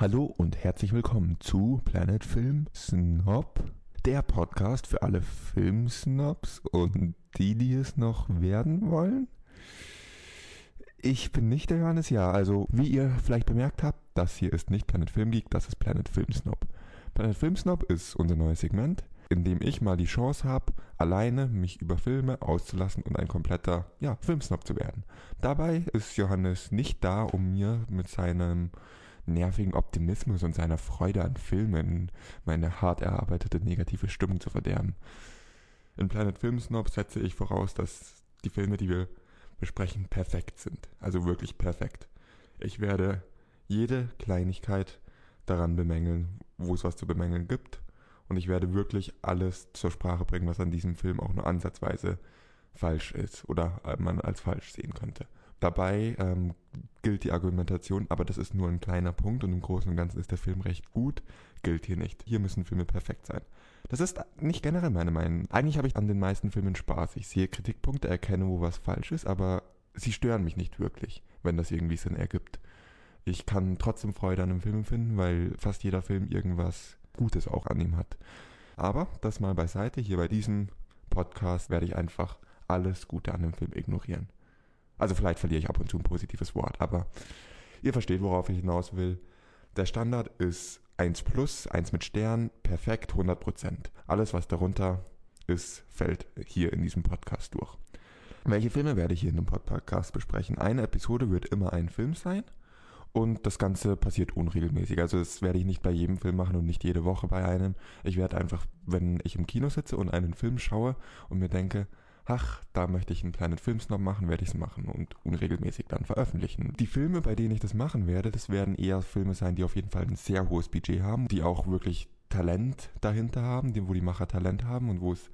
Hallo und herzlich willkommen zu Planet Film Snob, der Podcast für alle Filmsnobs und die, die es noch werden wollen. Ich bin nicht der Johannes, ja, also wie ihr vielleicht bemerkt habt, das hier ist nicht Planet Film Geek, das ist Planet Film Snob. Planet Film Snob ist unser neues Segment, in dem ich mal die Chance habe, alleine mich über Filme auszulassen und ein kompletter, ja, Filmsnob zu werden. Dabei ist Johannes nicht da, um mir mit seinem nervigen Optimismus und seiner Freude an Filmen meine hart erarbeitete negative Stimmung zu verderben. In Planet Film Snob setze ich voraus, dass die Filme, die wir besprechen, perfekt sind. Also wirklich perfekt. Ich werde jede Kleinigkeit daran bemängeln, wo es was zu bemängeln gibt. Und ich werde wirklich alles zur Sprache bringen, was an diesem Film auch nur ansatzweise falsch ist oder man als falsch sehen könnte. Dabei ähm, gilt die Argumentation, aber das ist nur ein kleiner Punkt und im Großen und Ganzen ist der Film recht gut, gilt hier nicht. Hier müssen Filme perfekt sein. Das ist nicht generell meine Meinung. Eigentlich habe ich an den meisten Filmen Spaß. Ich sehe Kritikpunkte, erkenne, wo was falsch ist, aber sie stören mich nicht wirklich, wenn das irgendwie Sinn ergibt. Ich kann trotzdem Freude an einem Film finden, weil fast jeder Film irgendwas Gutes auch an ihm hat. Aber das mal beiseite, hier bei diesem Podcast werde ich einfach alles Gute an dem Film ignorieren. Also vielleicht verliere ich ab und zu ein positives Wort, aber ihr versteht, worauf ich hinaus will. Der Standard ist 1 plus, 1 mit Stern, perfekt, 100%. Alles, was darunter ist, fällt hier in diesem Podcast durch. Welche Filme werde ich hier in dem Podcast besprechen? Eine Episode wird immer ein Film sein und das Ganze passiert unregelmäßig. Also das werde ich nicht bei jedem Film machen und nicht jede Woche bei einem. Ich werde einfach, wenn ich im Kino sitze und einen Film schaue und mir denke, ach, da möchte ich einen kleinen Filmsnob machen, werde ich es machen und unregelmäßig dann veröffentlichen. Die Filme, bei denen ich das machen werde, das werden eher Filme sein, die auf jeden Fall ein sehr hohes Budget haben, die auch wirklich Talent dahinter haben, wo die Macher Talent haben und wo es,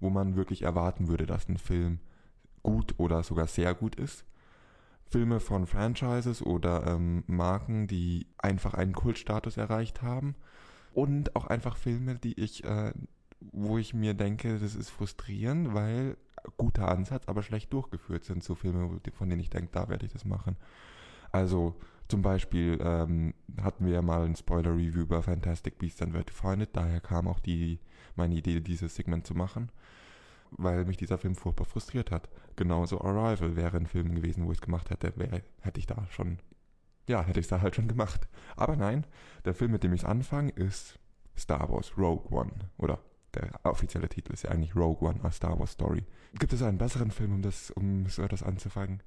wo man wirklich erwarten würde, dass ein Film gut oder sogar sehr gut ist. Filme von Franchises oder ähm, Marken, die einfach einen Kultstatus erreicht haben. Und auch einfach Filme, die ich, äh, wo ich mir denke, das ist frustrierend, weil guter Ansatz, aber schlecht durchgeführt sind. So Filme, von denen ich denke, da werde ich das machen. Also zum Beispiel ähm, hatten wir ja mal ein Spoiler-Review über Fantastic Beasts and Where to Find It. Daher kam auch die, meine Idee, dieses Segment zu machen, weil mich dieser Film furchtbar frustriert hat. Genauso Arrival wäre ein Film gewesen, wo ich es gemacht hätte, wäre, hätte ich da schon, ja, hätte ich es da halt schon gemacht. Aber nein, der Film, mit dem ich anfange, ist Star Wars Rogue One oder der offizielle Titel ist ja eigentlich Rogue One, a Star Wars Story. Gibt es einen besseren Film, um das, um so etwas anzufangen?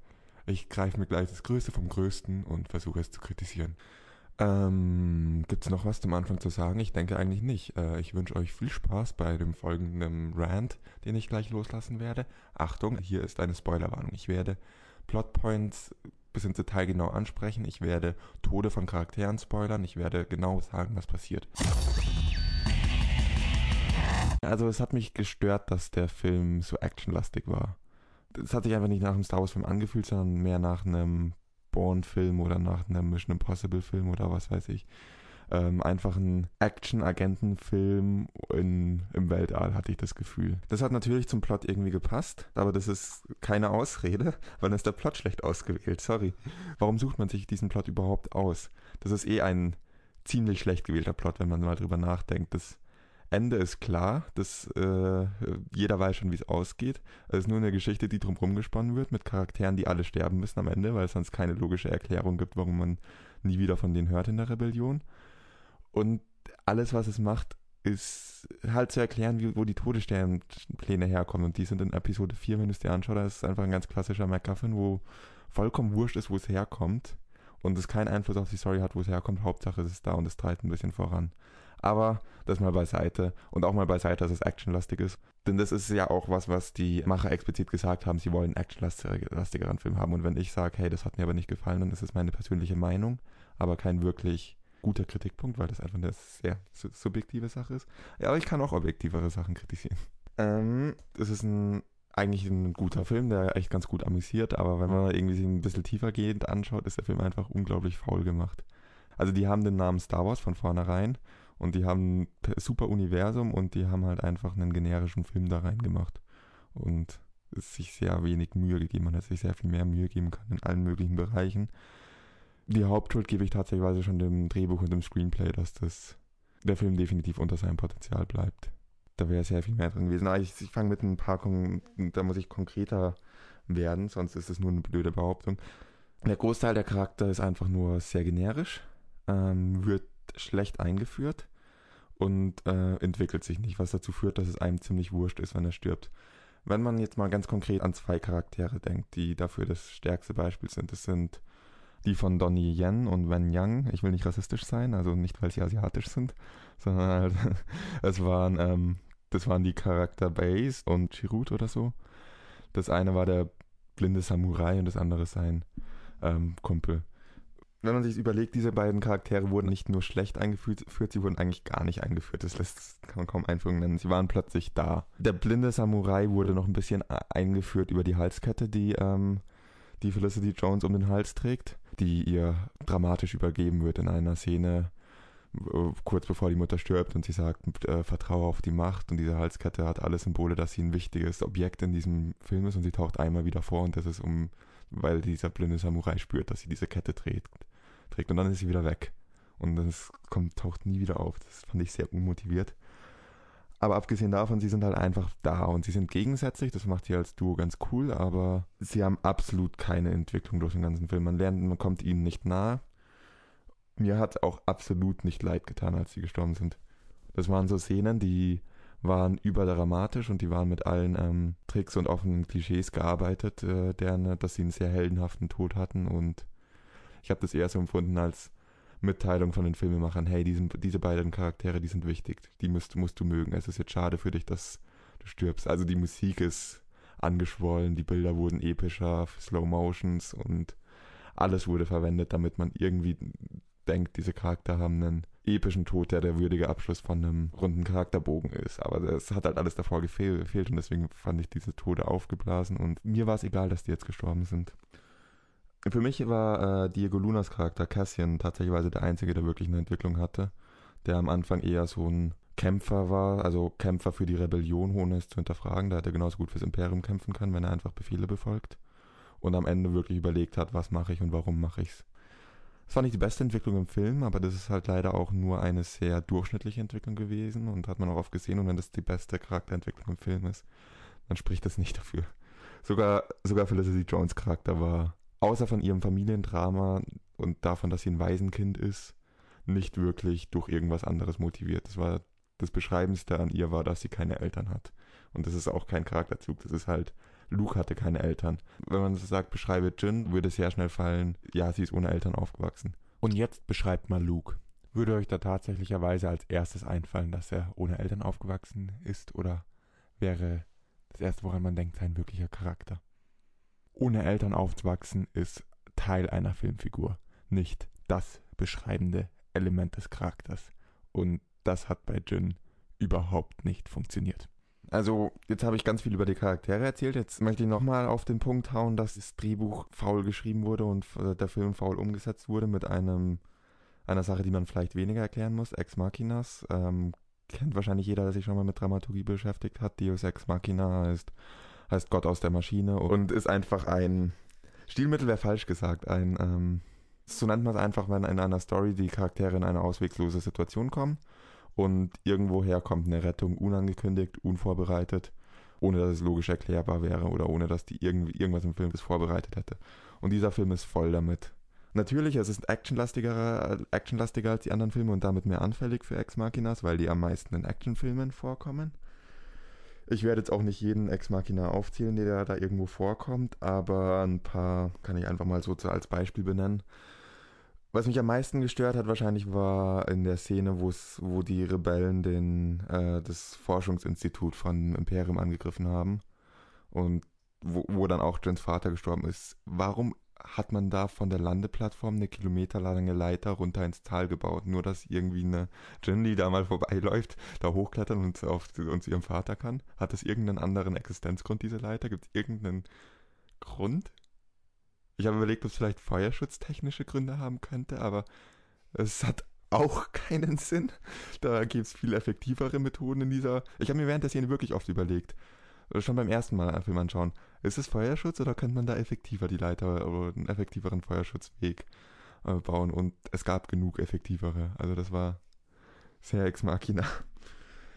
Ich greife mir gleich das Größte vom Größten und versuche es zu kritisieren. Ähm, Gibt es noch was zum Anfang zu sagen? Ich denke eigentlich nicht. Äh, ich wünsche euch viel Spaß bei dem folgenden Rant, den ich gleich loslassen werde. Achtung, hier ist eine Spoilerwarnung. Ich werde Plotpoints bis ins Detail genau ansprechen. Ich werde Tode von Charakteren spoilern. Ich werde genau sagen, was passiert. Also es hat mich gestört, dass der Film so actionlastig war. Es hat sich einfach nicht nach einem Star Wars Film angefühlt, sondern mehr nach einem Bourne-Film oder nach einem Mission Impossible-Film oder was weiß ich. Ähm, einfach ein Action-Agenten-Film im Weltall, hatte ich das Gefühl. Das hat natürlich zum Plot irgendwie gepasst, aber das ist keine Ausrede, weil dann ist der Plot schlecht ausgewählt. Sorry. Warum sucht man sich diesen Plot überhaupt aus? Das ist eh ein ziemlich schlecht gewählter Plot, wenn man mal drüber nachdenkt. Das Ende ist klar, dass äh, jeder weiß schon, wie es ausgeht. Es ist nur eine Geschichte, die drumherum gesponnen wird, mit Charakteren, die alle sterben müssen am Ende, weil es sonst keine logische Erklärung gibt, warum man nie wieder von denen hört in der Rebellion. Und alles, was es macht, ist halt zu erklären, wie, wo die Todessternpläne herkommen. Und die sind in Episode 4, wenn du es dir anschaust, das ist einfach ein ganz klassischer MacGuffin, wo vollkommen wurscht ist, wo es herkommt. Und es keinen Einfluss auf die Story hat, wo es herkommt. Hauptsache es ist da und es treibt ein bisschen voran. Aber das mal beiseite und auch mal beiseite, dass es actionlastig ist. Denn das ist ja auch was, was die Macher explizit gesagt haben. Sie wollen einen actionlastigeren Film haben. Und wenn ich sage, hey, das hat mir aber nicht gefallen, dann ist es meine persönliche Meinung, aber kein wirklich guter Kritikpunkt, weil das einfach eine sehr subjektive Sache ist. Ja, aber ich kann auch objektivere Sachen kritisieren. Ähm, es ist ein eigentlich ein guter Film, der echt ganz gut amüsiert, aber wenn man irgendwie sich ein bisschen tiefer gehend anschaut, ist der Film einfach unglaublich faul gemacht. Also die haben den Namen Star Wars von vornherein und die haben ein super Universum und die haben halt einfach einen generischen Film da reingemacht. Und es sich sehr wenig Mühe gegeben. Man hätte sich sehr viel mehr Mühe geben können in allen möglichen Bereichen. die Hauptschuld gebe ich tatsächlich schon dem Drehbuch und dem Screenplay, dass das der Film definitiv unter seinem Potenzial bleibt. Da wäre sehr viel mehr drin gewesen. Aber ich, ich fange mit ein paar, da muss ich konkreter werden, sonst ist es nur eine blöde Behauptung. Der Großteil der Charakter ist einfach nur sehr generisch, ähm, wird schlecht eingeführt und äh, entwickelt sich nicht, was dazu führt, dass es einem ziemlich wurscht ist, wenn er stirbt. Wenn man jetzt mal ganz konkret an zwei Charaktere denkt, die dafür das stärkste Beispiel sind, das sind die von Donnie Yen und Wen Yang. Ich will nicht rassistisch sein, also nicht, weil sie asiatisch sind, sondern halt, es waren, ähm, das waren die Charakter Base und Chirut oder so. Das eine war der blinde Samurai und das andere sein ähm, Kumpel. Wenn man sich überlegt, diese beiden Charaktere wurden nicht nur schlecht eingeführt, sie wurden eigentlich gar nicht eingeführt. Das lässt, kann man kaum Einführung nennen. Sie waren plötzlich da. Der blinde Samurai wurde noch ein bisschen eingeführt über die Halskette, die ähm, die Felicity Jones um den Hals trägt, die ihr dramatisch übergeben wird in einer Szene, kurz bevor die Mutter stirbt und sie sagt, äh, vertraue auf die Macht und diese Halskette hat alle Symbole, dass sie ein wichtiges Objekt in diesem Film ist und sie taucht einmal wieder vor und das ist um, weil dieser blinde Samurai spürt, dass sie diese Kette trägt, trägt und dann ist sie wieder weg und das kommt, taucht nie wieder auf. Das fand ich sehr unmotiviert. Aber abgesehen davon, sie sind halt einfach da und sie sind gegensätzlich. Das macht sie als Duo ganz cool, aber sie haben absolut keine Entwicklung durch den ganzen Film. Man lernt, man kommt ihnen nicht nahe. Mir hat auch absolut nicht leid getan, als sie gestorben sind. Das waren so Szenen, die waren überdramatisch und die waren mit allen ähm, Tricks und offenen Klischees gearbeitet, äh, deren, dass sie einen sehr heldenhaften Tod hatten und ich habe das eher so empfunden als Mitteilung von den Filmemachern, hey, diesen, diese beiden Charaktere, die sind wichtig, die musst, musst du mögen. Es ist jetzt schade für dich, dass du stirbst. Also die Musik ist angeschwollen, die Bilder wurden epischer, Slow Motions und alles wurde verwendet, damit man irgendwie denkt, diese Charakter haben einen epischen Tod, der der würdige Abschluss von einem runden Charakterbogen ist. Aber es hat halt alles davor gefehlt und deswegen fand ich diese Tode aufgeblasen und mir war es egal, dass die jetzt gestorben sind. Für mich war äh, Diego Lunas Charakter Cassian tatsächlich der einzige, der wirklich eine Entwicklung hatte, der am Anfang eher so ein Kämpfer war, also Kämpfer für die Rebellion, ohne es zu hinterfragen, da er genauso gut fürs Imperium kämpfen kann, wenn er einfach Befehle befolgt und am Ende wirklich überlegt hat, was mache ich und warum mache ich's. Das war nicht die beste Entwicklung im Film, aber das ist halt leider auch nur eine sehr durchschnittliche Entwicklung gewesen und hat man auch oft gesehen und wenn das die beste Charakterentwicklung im Film ist, dann spricht das nicht dafür. Sogar, sogar Felicity Jones Charakter war außer von ihrem Familiendrama und davon, dass sie ein Waisenkind ist, nicht wirklich durch irgendwas anderes motiviert. Das war das Beschreibendste an ihr war, dass sie keine Eltern hat. Und das ist auch kein Charakterzug. Das ist halt, Luke hatte keine Eltern. Wenn man so sagt, beschreibe Jin, würde sehr schnell fallen, ja, sie ist ohne Eltern aufgewachsen. Und jetzt beschreibt mal Luke. Würde euch da tatsächlicherweise als erstes einfallen, dass er ohne Eltern aufgewachsen ist? Oder wäre das erste, woran man denkt, sein wirklicher Charakter? Ohne Eltern aufzuwachsen ist Teil einer Filmfigur, nicht das beschreibende Element des Charakters. Und das hat bei Jin überhaupt nicht funktioniert. Also, jetzt habe ich ganz viel über die Charaktere erzählt. Jetzt möchte ich nochmal auf den Punkt hauen, dass das Drehbuch faul geschrieben wurde und äh, der Film faul umgesetzt wurde mit einem, einer Sache, die man vielleicht weniger erklären muss. Ex Machinas. Ähm, kennt wahrscheinlich jeder, der sich schon mal mit Dramaturgie beschäftigt hat. Deus Ex Machina heißt heißt Gott aus der Maschine und ist einfach ein Stilmittel wäre falsch gesagt, ein ähm, so nennt man es einfach, wenn in einer Story die Charaktere in eine auswegslose Situation kommen und irgendwoher kommt eine Rettung unangekündigt, unvorbereitet, ohne dass es logisch erklärbar wäre oder ohne dass die irgendwie irgendwas im Film das vorbereitet hätte. Und dieser Film ist voll damit. Natürlich, es ist actionlastiger, actionlastiger als die anderen Filme und damit mehr anfällig für Ex Machinas, weil die am meisten in Actionfilmen vorkommen. Ich werde jetzt auch nicht jeden Ex Machina aufzählen, der da irgendwo vorkommt, aber ein paar kann ich einfach mal so als Beispiel benennen. Was mich am meisten gestört hat, wahrscheinlich war in der Szene, wo die Rebellen den, äh, das Forschungsinstitut von Imperium angegriffen haben und wo, wo dann auch Jens Vater gestorben ist. Warum hat man da von der Landeplattform eine kilometerlange Leiter runter ins Tal gebaut. Nur, dass irgendwie eine die da mal vorbeiläuft, da hochklettern und, auf, und zu ihrem Vater kann. Hat das irgendeinen anderen Existenzgrund, diese Leiter? Gibt es irgendeinen Grund? Ich habe überlegt, ob es vielleicht feuerschutztechnische Gründe haben könnte, aber es hat auch keinen Sinn. Da gibt es viel effektivere Methoden in dieser. Ich habe mir während der Szene wirklich oft überlegt, schon beim ersten Mal einen Film anschauen, ist es Feuerschutz oder könnte man da effektiver die Leiter oder einen effektiveren Feuerschutzweg äh, bauen und es gab genug effektivere. Also das war sehr ex machina.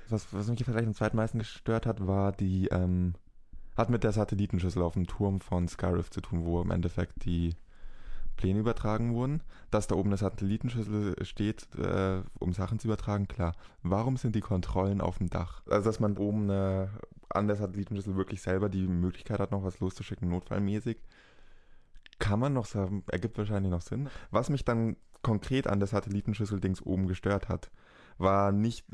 Was, was mich vielleicht am zweitmeisten gestört hat, war die, ähm, hat mit der Satellitenschüssel auf dem Turm von Skyriff zu tun, wo im Endeffekt die Pläne übertragen wurden. Dass da oben eine Satellitenschüssel steht, äh, um Sachen zu übertragen, klar. Warum sind die Kontrollen auf dem Dach? Also, dass man oben eine, an der Satellitenschüssel wirklich selber die Möglichkeit hat, noch was loszuschicken, notfallmäßig, kann man noch sagen, ergibt wahrscheinlich noch Sinn. Was mich dann konkret an der Satellitenschüssel-Dings oben gestört hat, war nicht,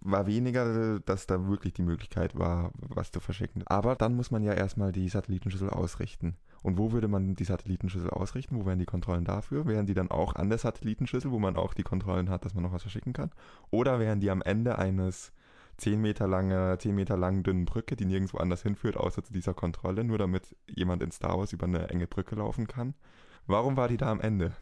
war weniger, dass da wirklich die Möglichkeit war, was zu verschicken. Aber dann muss man ja erstmal die Satellitenschüssel ausrichten. Und wo würde man die Satellitenschüssel ausrichten? Wo wären die Kontrollen dafür? Wären die dann auch an der Satellitenschüssel, wo man auch die Kontrollen hat, dass man noch was verschicken kann? Oder wären die am Ende eines 10 Meter lange, 10 Meter langen dünnen Brücke, die nirgendwo anders hinführt, außer zu dieser Kontrolle, nur damit jemand in Star Wars über eine enge Brücke laufen kann? Warum war die da am Ende?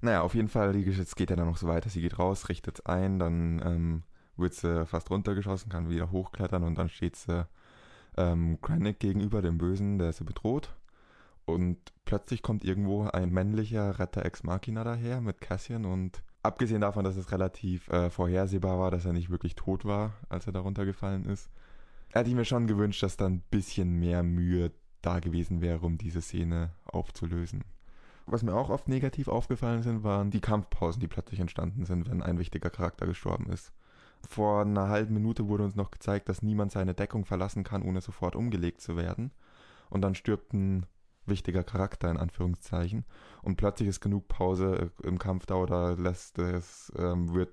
Naja, auf jeden Fall, es geht ja dann noch so weiter. Sie geht raus, richtet ein, dann ähm, wird sie fast runtergeschossen, kann wieder hochklettern und dann steht sie ähm, Krennic gegenüber, dem Bösen, der sie bedroht. Und plötzlich kommt irgendwo ein männlicher Retter Ex Machina daher mit Cassian und abgesehen davon, dass es relativ äh, vorhersehbar war, dass er nicht wirklich tot war, als er darunter gefallen ist, hätte ich mir schon gewünscht, dass da ein bisschen mehr Mühe da gewesen wäre, um diese Szene aufzulösen. Was mir auch oft negativ aufgefallen sind, waren die Kampfpausen, die plötzlich entstanden sind, wenn ein wichtiger Charakter gestorben ist. Vor einer halben Minute wurde uns noch gezeigt, dass niemand seine Deckung verlassen kann, ohne sofort umgelegt zu werden. Und dann stirbt ein wichtiger Charakter in Anführungszeichen und plötzlich ist genug Pause äh, im Kampf da oder lässt es ähm, wird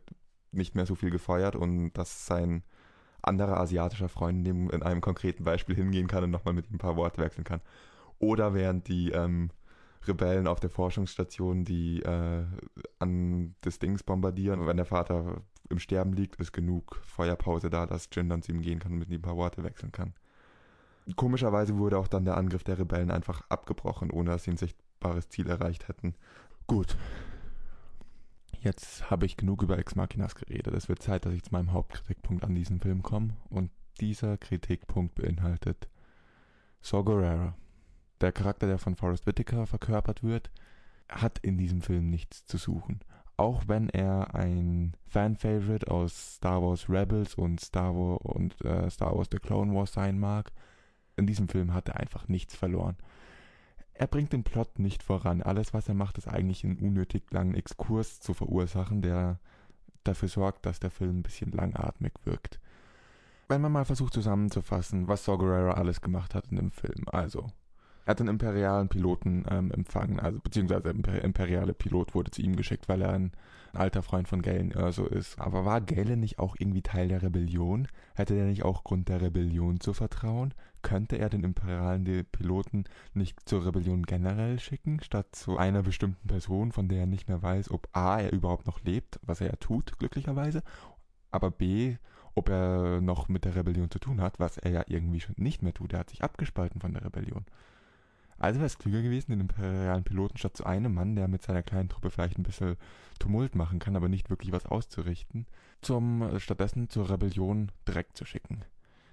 nicht mehr so viel gefeuert und dass sein anderer asiatischer Freund in, in einem konkreten Beispiel hingehen kann und nochmal mit ihm ein paar Worte wechseln kann. Oder während die ähm, Rebellen auf der Forschungsstation, die äh, an das Dings bombardieren und wenn der Vater im Sterben liegt, ist genug Feuerpause da, dass Jin dann zu ihm gehen kann und mit ihm ein paar Worte wechseln kann. Komischerweise wurde auch dann der Angriff der Rebellen einfach abgebrochen, ohne dass sie ein sichtbares Ziel erreicht hätten. Gut. Jetzt habe ich genug über Ex Machinas geredet. Es wird Zeit, dass ich zu meinem Hauptkritikpunkt an diesem Film komme. Und dieser Kritikpunkt beinhaltet Saw Gerrera. Der Charakter, der von Forrest Whitaker verkörpert wird, hat in diesem Film nichts zu suchen. Auch wenn er ein Fan-Favorite aus Star Wars Rebels und Star Wars und äh, Star Wars The Clone Wars sein mag, in diesem Film hat er einfach nichts verloren. Er bringt den Plot nicht voran. Alles, was er macht, ist eigentlich einen unnötig langen Exkurs zu verursachen, der dafür sorgt, dass der Film ein bisschen langatmig wirkt. Wenn man mal versucht zusammenzufassen, was Saw alles gemacht hat in dem Film. Also, er hat einen imperialen Piloten ähm, empfangen, also beziehungsweise der imperiale Pilot wurde zu ihm geschickt, weil er ein alter Freund von Galen Erso ist. Aber war Galen nicht auch irgendwie Teil der Rebellion? Hätte er nicht auch Grund der Rebellion zu vertrauen? Könnte er den imperialen Piloten nicht zur Rebellion generell schicken, statt zu einer bestimmten Person, von der er nicht mehr weiß, ob A, er überhaupt noch lebt, was er ja tut, glücklicherweise, aber B, ob er noch mit der Rebellion zu tun hat, was er ja irgendwie schon nicht mehr tut. Er hat sich abgespalten von der Rebellion. Also wäre es klüger gewesen, den imperialen Piloten statt zu einem Mann, der mit seiner kleinen Truppe vielleicht ein bisschen Tumult machen kann, aber nicht wirklich was auszurichten, zum äh, stattdessen zur Rebellion direkt zu schicken.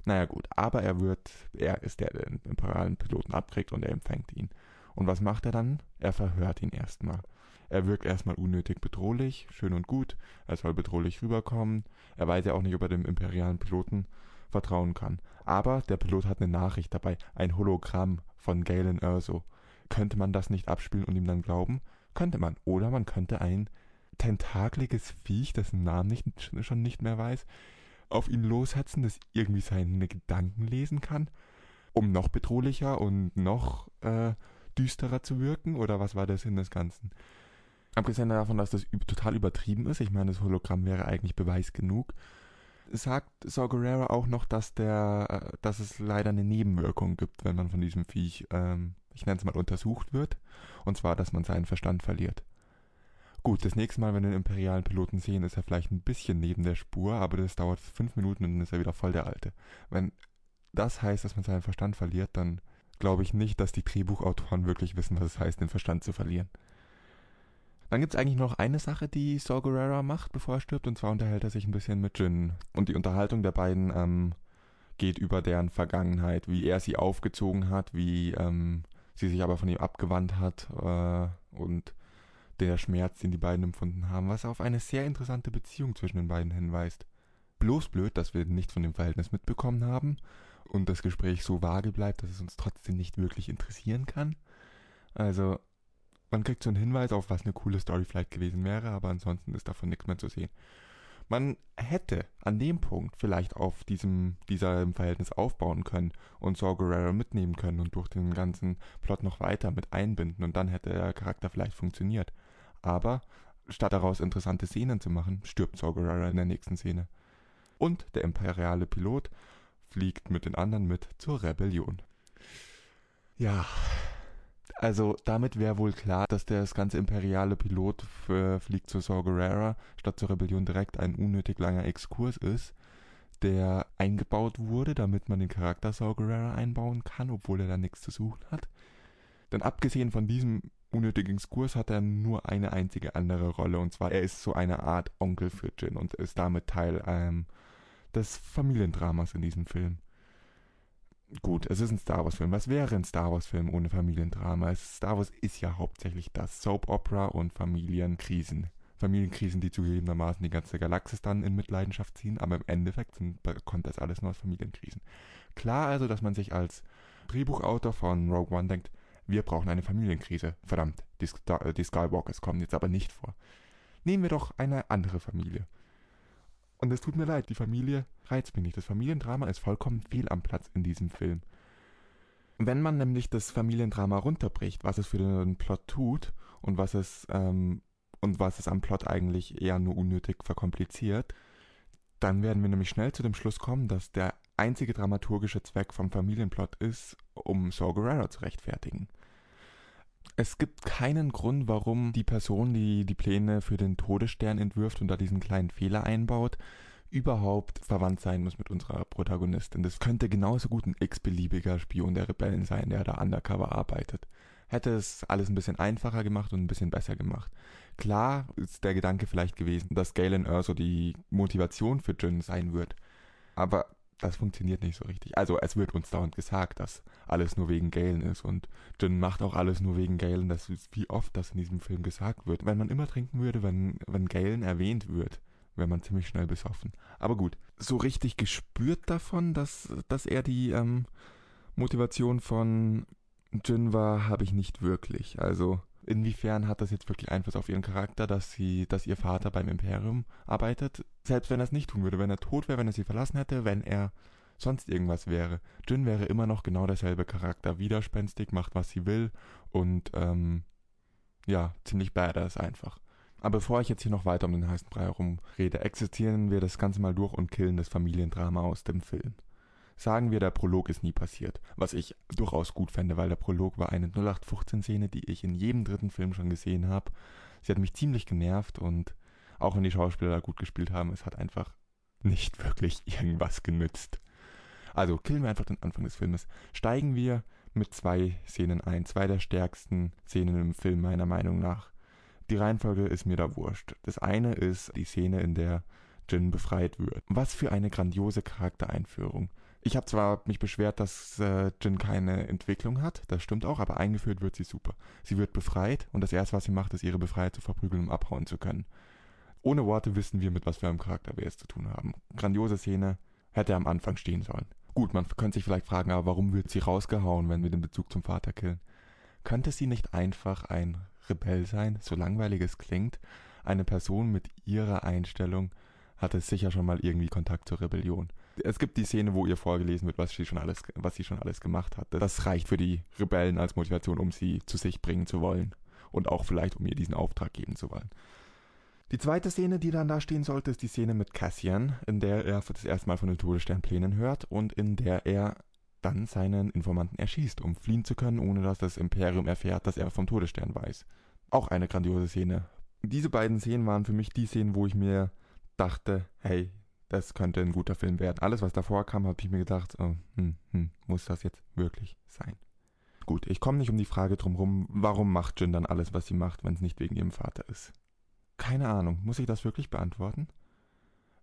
Naja gut, aber er wird, er ist der, der den imperialen Piloten abkriegt und er empfängt ihn. Und was macht er dann? Er verhört ihn erstmal. Er wirkt erstmal unnötig bedrohlich, schön und gut, er soll bedrohlich rüberkommen. Er weiß ja auch nicht, ob er dem imperialen Piloten vertrauen kann. Aber der Pilot hat eine Nachricht dabei, ein Hologramm von Galen Erso. Könnte man das nicht abspielen und ihm dann glauben? Könnte man. Oder man könnte ein tentakliges Viech, dessen Namen ich schon nicht mehr weiß, auf ihn loshetzen, das irgendwie seine Gedanken lesen kann, um noch bedrohlicher und noch äh, düsterer zu wirken? Oder was war der Sinn des Ganzen? Abgesehen davon, dass das total übertrieben ist, ich meine, das Hologramm wäre eigentlich Beweis genug, sagt Saw Gerrera auch noch, dass der, äh, dass es leider eine Nebenwirkung gibt, wenn man von diesem Viech, ähm, ich nenne es mal, untersucht wird. Und zwar, dass man seinen Verstand verliert. Gut, das nächste Mal, wenn wir den imperialen Piloten sehen, ist er vielleicht ein bisschen neben der Spur, aber das dauert fünf Minuten und dann ist er wieder voll der Alte. Wenn das heißt, dass man seinen Verstand verliert, dann glaube ich nicht, dass die Drehbuchautoren wirklich wissen, was es heißt, den Verstand zu verlieren. Dann gibt es eigentlich noch eine Sache, die Saw Gerrera macht, bevor er stirbt, und zwar unterhält er sich ein bisschen mit Jin. Und die Unterhaltung der beiden ähm, geht über deren Vergangenheit, wie er sie aufgezogen hat, wie ähm, sie sich aber von ihm abgewandt hat äh, und der Schmerz, den die beiden empfunden haben, was auf eine sehr interessante Beziehung zwischen den beiden hinweist. Bloß blöd, dass wir nicht von dem Verhältnis mitbekommen haben und das Gespräch so vage bleibt, dass es uns trotzdem nicht wirklich interessieren kann. Also, man kriegt so einen Hinweis auf, was eine coole Story vielleicht gewesen wäre, aber ansonsten ist davon nichts mehr zu sehen. Man hätte an dem Punkt vielleicht auf diesem dieser Verhältnis aufbauen können und Saw Gerrera mitnehmen können und durch den ganzen Plot noch weiter mit einbinden und dann hätte der Charakter vielleicht funktioniert. Aber statt daraus interessante Szenen zu machen, stirbt Saw Gerrera in der nächsten Szene. Und der imperiale Pilot fliegt mit den anderen mit zur Rebellion. Ja, also damit wäre wohl klar, dass das ganze imperiale Pilot Fliegt zur Saw statt zur Rebellion direkt ein unnötig langer Exkurs ist, der eingebaut wurde, damit man den Charakter Saw einbauen kann, obwohl er da nichts zu suchen hat. Denn abgesehen von diesem unnötigen Exkurs hat er nur eine einzige andere Rolle, und zwar er ist so eine Art Onkel für Jin und ist damit Teil ähm, des Familiendramas in diesem Film. Gut, es ist ein Star Wars-Film. Was wäre ein Star Wars-Film ohne Familiendrama? Star Wars ist ja hauptsächlich das Soap Opera und Familienkrisen. Familienkrisen, die zugegebenermaßen die ganze Galaxis dann in Mitleidenschaft ziehen, aber im Endeffekt sind, kommt das alles nur aus Familienkrisen. Klar also, dass man sich als Drehbuchautor von Rogue One denkt, wir brauchen eine Familienkrise. Verdammt, die, die Skywalkers kommen jetzt aber nicht vor. Nehmen wir doch eine andere Familie. Und es tut mir leid, die Familie reizt mich nicht. Das Familiendrama ist vollkommen fehl am Platz in diesem Film. Wenn man nämlich das Familiendrama runterbricht, was es für den Plot tut und was es ähm, und was es am Plot eigentlich eher nur unnötig verkompliziert, dann werden wir nämlich schnell zu dem Schluss kommen, dass der einzige dramaturgische Zweck vom Familienplot ist, um Saw Gerrera zu rechtfertigen. Es gibt keinen Grund, warum die Person, die die Pläne für den Todesstern entwirft und da diesen kleinen Fehler einbaut, überhaupt verwandt sein muss mit unserer Protagonistin. Das könnte genauso gut ein x-beliebiger Spion der Rebellen sein, der da undercover arbeitet. Hätte es alles ein bisschen einfacher gemacht und ein bisschen besser gemacht. Klar ist der Gedanke vielleicht gewesen, dass Galen Erso die Motivation für Jin sein wird. Aber das funktioniert nicht so richtig. Also es wird uns dauernd gesagt, dass alles nur wegen Galen ist und Jin macht auch alles nur wegen Galen. Das ist wie oft das in diesem Film gesagt wird. Wenn man immer trinken würde, wenn, wenn Galen erwähnt wird, wäre man ziemlich schnell besoffen. Aber gut, so richtig gespürt davon, dass, dass er die ähm, Motivation von Jin war, habe ich nicht wirklich. Also inwiefern hat das jetzt wirklich Einfluss auf ihren Charakter, dass sie, dass ihr Vater beim Imperium arbeitet? Selbst wenn er es nicht tun würde, wenn er tot wäre, wenn er sie verlassen hätte, wenn er sonst irgendwas wäre. Jin wäre immer noch genau derselbe Charakter, widerspenstig, macht was sie will und ähm, ja, ziemlich badass einfach. Aber bevor ich jetzt hier noch weiter um den heißen Brei herum rede, existieren wir das Ganze mal durch und killen das Familiendrama aus dem Film. Sagen wir, der Prolog ist nie passiert, was ich durchaus gut fände, weil der Prolog war eine 0815-Szene, die ich in jedem dritten Film schon gesehen habe. Sie hat mich ziemlich genervt und auch wenn die Schauspieler da gut gespielt haben, es hat einfach nicht wirklich irgendwas genützt. Also killen wir einfach den Anfang des Filmes. Steigen wir mit zwei Szenen ein, zwei der stärksten Szenen im Film meiner Meinung nach. Die Reihenfolge ist mir da wurscht. Das eine ist die Szene, in der Jin befreit wird. Was für eine grandiose Charaktereinführung. Ich habe zwar mich beschwert, dass äh, Jin keine Entwicklung hat, das stimmt auch, aber eingeführt wird sie super. Sie wird befreit und das erste, was sie macht, ist ihre Befreier zu verprügeln, um abhauen zu können. Ohne Worte wissen wir, mit was für einem Charakter wir es zu tun haben. Grandiose Szene, hätte am Anfang stehen sollen. Gut, man könnte sich vielleicht fragen, aber warum wird sie rausgehauen, wenn wir den Bezug zum Vater killen? Könnte sie nicht einfach ein Rebell sein, so langweilig es klingt. Eine Person mit ihrer Einstellung hatte sicher schon mal irgendwie Kontakt zur Rebellion. Es gibt die Szene, wo ihr vorgelesen wird, was sie schon alles, was sie schon alles gemacht hat. Das reicht für die Rebellen als Motivation, um sie zu sich bringen zu wollen. Und auch vielleicht, um ihr diesen Auftrag geben zu wollen. Die zweite Szene, die dann da stehen sollte, ist die Szene mit Cassian, in der er das erste Mal von den Todessternplänen hört und in der er dann seinen Informanten erschießt, um fliehen zu können, ohne dass das Imperium erfährt, dass er vom Todesstern weiß. Auch eine grandiose Szene. Diese beiden Szenen waren für mich die Szenen, wo ich mir dachte, hey, das könnte ein guter Film werden. Alles, was davor kam, habe ich mir gedacht, oh, hm, hm, muss das jetzt wirklich sein? Gut, ich komme nicht um die Frage drumherum, warum macht Jin dann alles, was sie macht, wenn es nicht wegen ihrem Vater ist? Keine Ahnung, muss ich das wirklich beantworten?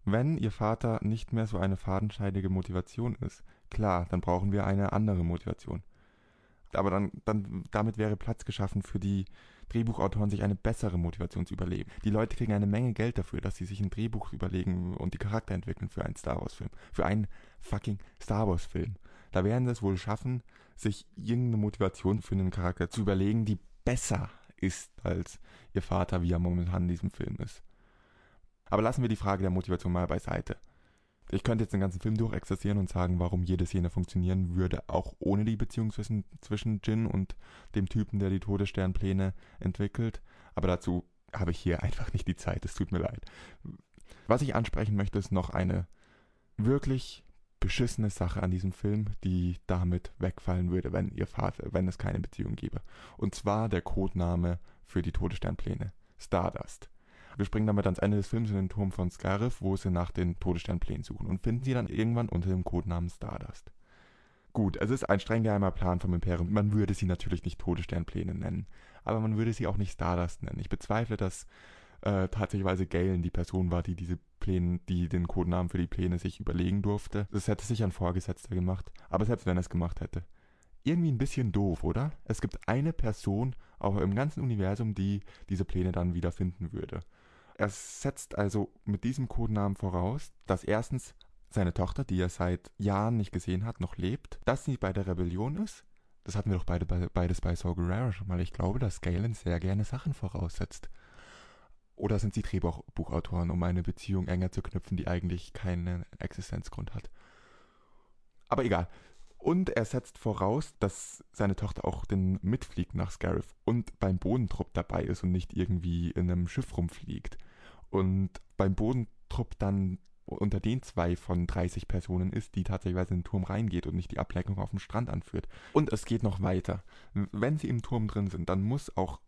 Wenn ihr Vater nicht mehr so eine fadenscheidige Motivation ist, klar, dann brauchen wir eine andere Motivation. Aber dann, dann damit wäre Platz geschaffen für die Drehbuchautoren, sich eine bessere Motivation zu überlegen. Die Leute kriegen eine Menge Geld dafür, dass sie sich ein Drehbuch überlegen und die Charakter entwickeln für einen Star Wars-Film. Für einen fucking Star Wars-Film. Da werden sie es wohl schaffen, sich irgendeine Motivation für einen Charakter zu überlegen, die besser ist als ihr Vater, wie er momentan in diesem Film ist. Aber lassen wir die Frage der Motivation mal beiseite. Ich könnte jetzt den ganzen Film durchexerzieren und sagen, warum jede Szene funktionieren würde, auch ohne die Beziehung zwischen, zwischen Jin und dem Typen, der die Todessternpläne entwickelt. Aber dazu habe ich hier einfach nicht die Zeit. Es tut mir leid. Was ich ansprechen möchte, ist noch eine wirklich beschissene Sache an diesem Film, die damit wegfallen würde, wenn ihr Vater, wenn es keine Beziehung gäbe. Und zwar der Codename für die Todessternpläne. Stardust. Wir springen damit ans Ende des Films in den Turm von Scarif, wo sie nach den Todessternplänen suchen und finden sie dann irgendwann unter dem Codenamen Stardust. Gut, es ist ein streng geheimer Plan vom Imperium. Man würde sie natürlich nicht Todessternpläne nennen, aber man würde sie auch nicht Stardust nennen. Ich bezweifle, dass äh, tatsächlich Galen die Person war, die diese Pläne, die den Codenamen für die Pläne sich überlegen durfte. Das hätte sich ein Vorgesetzter gemacht, aber selbst wenn er es gemacht hätte. Irgendwie ein bisschen doof, oder? Es gibt eine Person auch im ganzen Universum, die diese Pläne dann wieder finden würde. Er setzt also mit diesem Codenamen voraus, dass erstens seine Tochter, die er seit Jahren nicht gesehen hat, noch lebt, dass sie bei der Rebellion ist. Das hatten wir doch beide, beides bei Saw Gerrera schon mal. Ich glaube, dass Galen sehr gerne Sachen voraussetzt. Oder sind sie Drehbuchautoren, um eine Beziehung enger zu knüpfen, die eigentlich keinen Existenzgrund hat? Aber egal. Und er setzt voraus, dass seine Tochter auch den mitfliegt nach Scarif und beim Bodentrupp dabei ist und nicht irgendwie in einem Schiff rumfliegt. Und beim Bodentrupp dann unter den zwei von 30 Personen ist, die tatsächlich in den Turm reingeht und nicht die Ablenkung auf dem Strand anführt. Und es geht noch weiter. Wenn sie im Turm drin sind, dann muss auch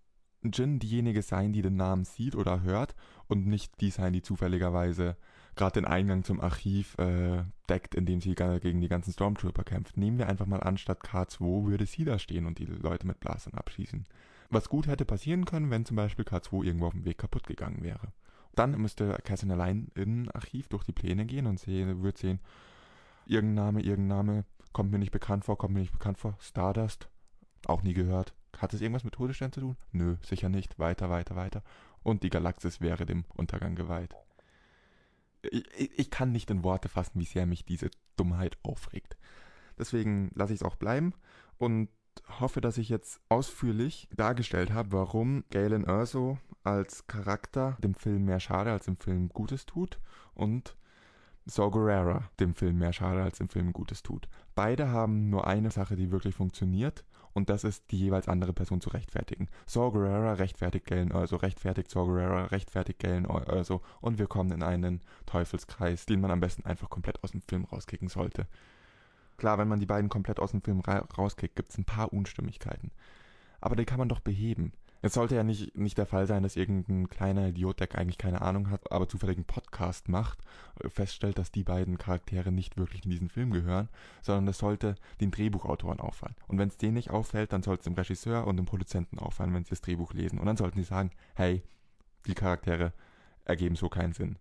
Jin diejenige sein, die den Namen sieht oder hört und nicht die sein, die zufälligerweise gerade den Eingang zum Archiv äh, deckt, indem sie gegen die ganzen Stormtrooper kämpft. Nehmen wir einfach mal an, statt K2 würde sie da stehen und die Leute mit Blastern abschießen. Was gut hätte passieren können, wenn zum Beispiel K2 irgendwo auf dem Weg kaputt gegangen wäre. Dann müsste Cassian allein in Archiv durch die Pläne gehen und sehen, wird sehen, irgendein Name, irgendein Name, kommt mir nicht bekannt vor, kommt mir nicht bekannt vor. Stardust, auch nie gehört. Hat es irgendwas mit Todesstern zu tun? Nö, sicher nicht. Weiter, weiter, weiter. Und die Galaxis wäre dem Untergang geweiht. Ich, ich kann nicht in Worte fassen, wie sehr mich diese Dummheit aufregt. Deswegen lasse ich es auch bleiben und hoffe, dass ich jetzt ausführlich dargestellt habe, warum Galen Erso als Charakter dem Film mehr schade als dem Film Gutes tut und Saw Gerrera dem Film mehr schade als dem Film Gutes tut. Beide haben nur eine Sache, die wirklich funktioniert und das ist die jeweils andere Person zu rechtfertigen. Saw Gerrera rechtfertigt Galen also rechtfertigt Saw Gerrera, rechtfertigt Galen also und wir kommen in einen Teufelskreis, den man am besten einfach komplett aus dem Film rauskicken sollte. Klar, wenn man die beiden komplett aus dem Film ra rauskickt, gibt es ein paar Unstimmigkeiten. Aber die kann man doch beheben. Es sollte ja nicht, nicht der Fall sein, dass irgendein kleiner Idiot, der eigentlich keine Ahnung hat, aber zufällig einen Podcast macht, äh, feststellt, dass die beiden Charaktere nicht wirklich in diesen Film gehören, sondern es sollte den Drehbuchautoren auffallen. Und wenn es denen nicht auffällt, dann sollte es dem Regisseur und dem Produzenten auffallen, wenn sie das Drehbuch lesen. Und dann sollten sie sagen, hey, die Charaktere ergeben so keinen Sinn.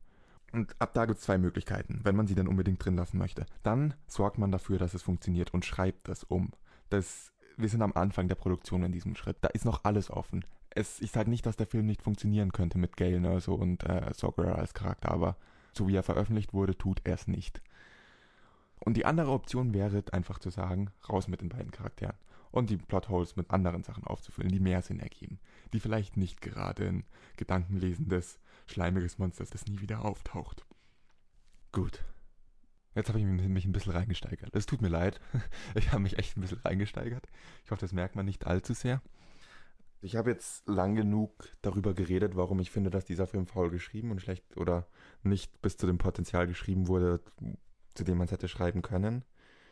Und ab da gibt es zwei Möglichkeiten, wenn man sie dann unbedingt drin lassen möchte. Dann sorgt man dafür, dass es funktioniert und schreibt das um. Das wir sind am Anfang der Produktion in diesem Schritt. Da ist noch alles offen. Es, ich sage nicht, dass der Film nicht funktionieren könnte mit Gale Nerso und äh, Sogura als Charakter, aber so wie er veröffentlicht wurde, tut er es nicht. Und die andere Option wäre einfach zu sagen, raus mit den beiden Charakteren und die Plotholes mit anderen Sachen aufzufüllen, die mehr Sinn ergeben, die vielleicht nicht gerade ein Gedankenlesendes, schleimiges Monster, das nie wieder auftaucht. Gut, Jetzt habe ich mich ein bisschen reingesteigert. Es tut mir leid. Ich habe mich echt ein bisschen reingesteigert. Ich hoffe, das merkt man nicht allzu sehr. Ich habe jetzt lang genug darüber geredet, warum ich finde, dass dieser Film faul geschrieben und schlecht oder nicht bis zu dem Potenzial geschrieben wurde, zu dem man es hätte schreiben können.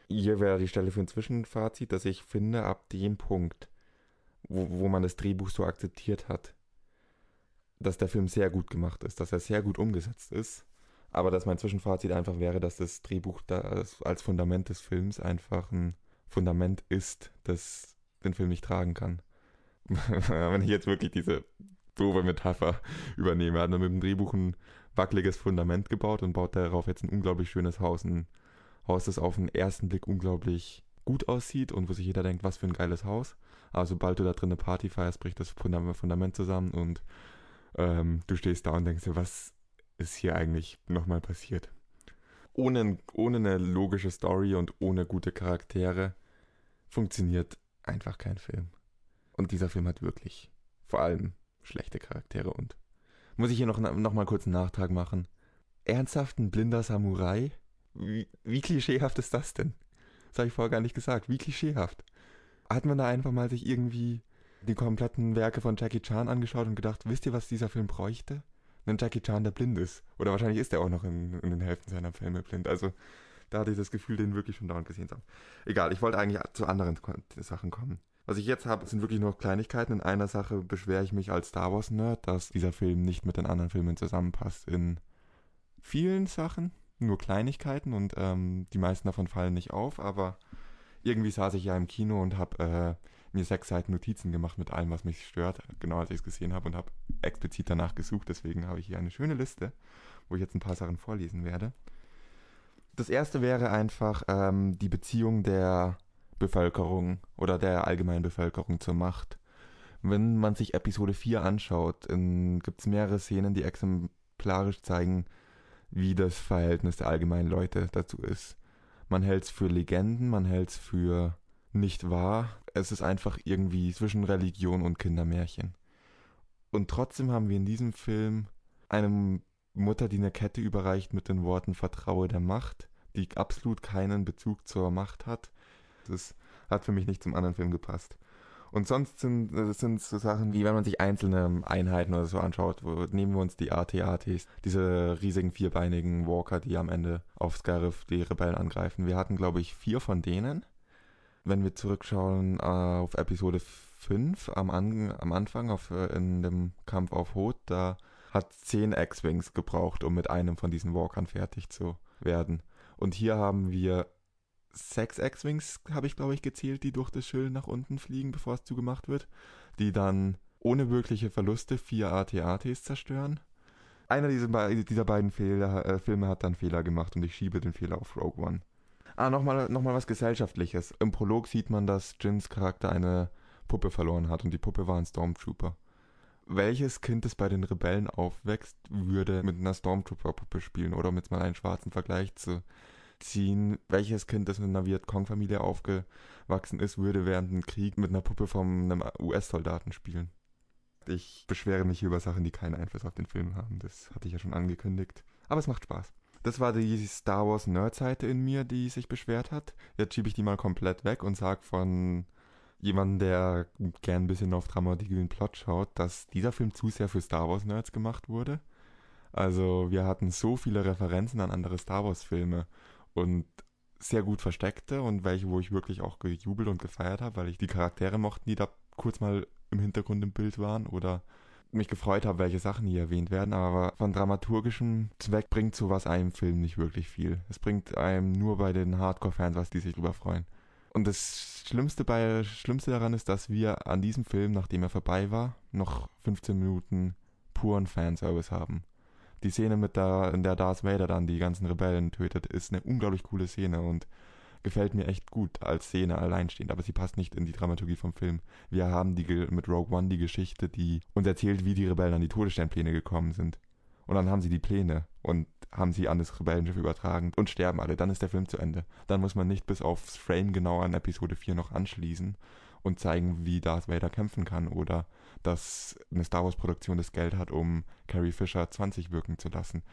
Hier wäre die Stelle für ein Zwischenfazit, dass ich finde, ab dem Punkt, wo, wo man das Drehbuch so akzeptiert hat, dass der Film sehr gut gemacht ist, dass er sehr gut umgesetzt ist, aber dass mein Zwischenfazit einfach wäre, dass das Drehbuch das als Fundament des Films einfach ein Fundament ist, das den Film nicht tragen kann. Wenn ich jetzt wirklich diese doofe Metapher übernehme, hat er mit dem Drehbuch ein wackeliges Fundament gebaut und baut darauf jetzt ein unglaublich schönes Haus. Ein Haus, das auf den ersten Blick unglaublich gut aussieht und wo sich jeder denkt, was für ein geiles Haus. Aber sobald du da drin eine Party feierst, bricht das Fundament zusammen und ähm, du stehst da und denkst dir, was ist hier eigentlich nochmal passiert? Ohne, ohne eine logische Story und ohne gute Charaktere funktioniert einfach kein Film. Und dieser Film hat wirklich vor allem schlechte Charaktere und muss ich hier noch, noch mal kurz einen Nachtrag machen. Ernsthaft ein blinder Samurai? Wie, wie klischeehaft ist das denn? Das habe ich vorher gar nicht gesagt. Wie klischeehaft. Hat man da einfach mal sich irgendwie die kompletten Werke von Jackie Chan angeschaut und gedacht, wisst ihr, was dieser Film bräuchte? Einen Jackie Chan, der blind ist. Oder wahrscheinlich ist er auch noch in, in den Hälften seiner Filme blind. Also da hatte ich das Gefühl, den wirklich schon dauernd gesehen zu haben. Egal, ich wollte eigentlich zu anderen Sachen kommen. Was ich jetzt habe, sind wirklich nur Kleinigkeiten. In einer Sache beschwere ich mich als Star Wars-Nerd, dass dieser Film nicht mit den anderen Filmen zusammenpasst. In vielen Sachen, nur Kleinigkeiten und ähm, die meisten davon fallen nicht auf, aber irgendwie saß ich ja im Kino und habe äh, mir sechs Seiten Notizen gemacht mit allem, was mich stört, genau als ich es gesehen habe und habe explizit danach gesucht. Deswegen habe ich hier eine schöne Liste, wo ich jetzt ein paar Sachen vorlesen werde. Das erste wäre einfach ähm, die Beziehung der Bevölkerung oder der allgemeinen Bevölkerung zur Macht. Wenn man sich Episode 4 anschaut, gibt es mehrere Szenen, die exemplarisch zeigen, wie das Verhältnis der allgemeinen Leute dazu ist. Man hält es für Legenden, man hält es für nicht wahr. Es ist einfach irgendwie zwischen Religion und Kindermärchen. Und trotzdem haben wir in diesem Film eine Mutter, die eine Kette überreicht mit den Worten Vertraue der Macht, die absolut keinen Bezug zur Macht hat. Das hat für mich nicht zum anderen Film gepasst. Und sonst sind es sind so Sachen wie, wenn man sich einzelne Einheiten oder so anschaut, wo, nehmen wir uns die AT-ATs, diese riesigen vierbeinigen Walker, die am Ende auf Scarif die Rebellen angreifen. Wir hatten, glaube ich, vier von denen. Wenn wir zurückschauen äh, auf Episode 5 am, An am Anfang, auf, äh, in dem Kampf auf Hoth, da hat zehn X-Wings gebraucht, um mit einem von diesen Walkern fertig zu werden. Und hier haben wir sechs X-Wings, habe ich glaube ich gezählt, die durch das Schild nach unten fliegen, bevor es zugemacht wird, die dann ohne wirkliche Verluste vier AT-ATs zerstören. Einer dieser, dieser beiden Fehler, äh, Filme hat dann Fehler gemacht und ich schiebe den Fehler auf Rogue One. Ah, nochmal noch mal was Gesellschaftliches. Im Prolog sieht man, dass Jins Charakter eine Puppe verloren hat und die Puppe war ein Stormtrooper. Welches Kind, das bei den Rebellen aufwächst, würde mit einer Stormtrooper-Puppe spielen oder um jetzt mal einen schwarzen Vergleich zu ziehen, welches Kind, das in einer Vietcong-Familie aufgewachsen ist, würde während einem Krieg mit einer Puppe von einem US-Soldaten spielen. Ich beschwere mich hier über Sachen, die keinen Einfluss auf den Film haben. Das hatte ich ja schon angekündigt. Aber es macht Spaß. Das war die Star Wars Nerd-Seite in mir, die sich beschwert hat. Jetzt schiebe ich die mal komplett weg und sage von jemandem, der gern ein bisschen auf dramatikalen Plot schaut, dass dieser Film zu sehr für Star Wars Nerds gemacht wurde. Also wir hatten so viele Referenzen an andere Star Wars Filme und sehr gut versteckte und welche, wo ich wirklich auch gejubelt und gefeiert habe, weil ich die Charaktere mochten, die da kurz mal im Hintergrund im Bild waren oder mich gefreut habe, welche Sachen hier erwähnt werden, aber von dramaturgischem Zweck bringt sowas einem Film nicht wirklich viel. Es bringt einem nur bei den Hardcore-Fans was, die sich drüber freuen. Und das Schlimmste, bei, Schlimmste daran ist, dass wir an diesem Film, nachdem er vorbei war, noch 15 Minuten puren Fanservice haben die Szene mit der, in der Darth Vader dann die ganzen Rebellen tötet, ist eine unglaublich coole Szene und gefällt mir echt gut als Szene alleinstehend, aber sie passt nicht in die Dramaturgie vom Film. Wir haben die mit Rogue One die Geschichte, die uns erzählt, wie die Rebellen an die Todessternpläne gekommen sind. Und dann haben sie die Pläne und haben sie an das Rebellenschiff übertragen und sterben alle. Dann ist der Film zu Ende. Dann muss man nicht bis aufs Frame genau an Episode 4 noch anschließen und zeigen, wie Darth Vader kämpfen kann oder dass eine Star Wars Produktion das Geld hat, um Carrie Fisher 20 wirken zu lassen.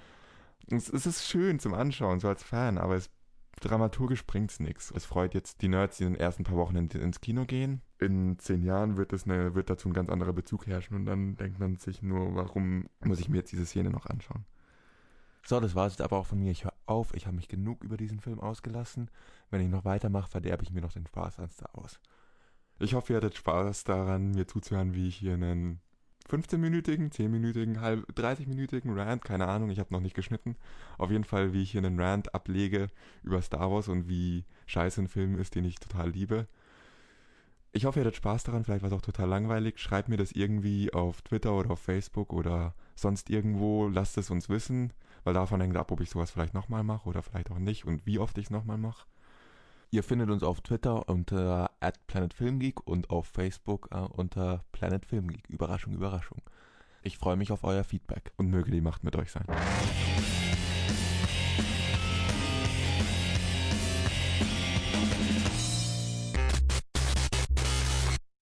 Es, es ist schön zum Anschauen, so als Fan, aber es dramaturgisch bringt es nichts. Es freut jetzt die Nerds, die in den ersten paar Wochen in, ins Kino gehen. In zehn Jahren wird, es eine, wird dazu ein ganz anderer Bezug herrschen und dann denkt man sich nur, warum muss ich mir jetzt diese Szene noch anschauen? So, das war es jetzt aber auch von mir. Ich höre auf. Ich habe mich genug über diesen Film ausgelassen. Wenn ich noch weitermache, verderbe ich mir noch den Spaß an Star Wars. Ich hoffe, ihr hattet Spaß daran, mir zuzuhören, wie ich hier einen 15-minütigen, 10-minütigen, 30-minütigen Rant, keine Ahnung, ich habe noch nicht geschnitten. Auf jeden Fall, wie ich hier einen Rant ablege über Star Wars und wie scheiße ein Film ist, den ich total liebe. Ich hoffe, ihr hattet Spaß daran, vielleicht war es auch total langweilig. Schreibt mir das irgendwie auf Twitter oder auf Facebook oder sonst irgendwo. Lasst es uns wissen, weil davon hängt ab, ob ich sowas vielleicht nochmal mache oder vielleicht auch nicht und wie oft ich es nochmal mache. Ihr findet uns auf Twitter unter @planetfilmgeek und auf Facebook äh, unter Planet Film Geek. Überraschung, Überraschung. Ich freue mich auf euer Feedback und möge die Macht mit euch sein.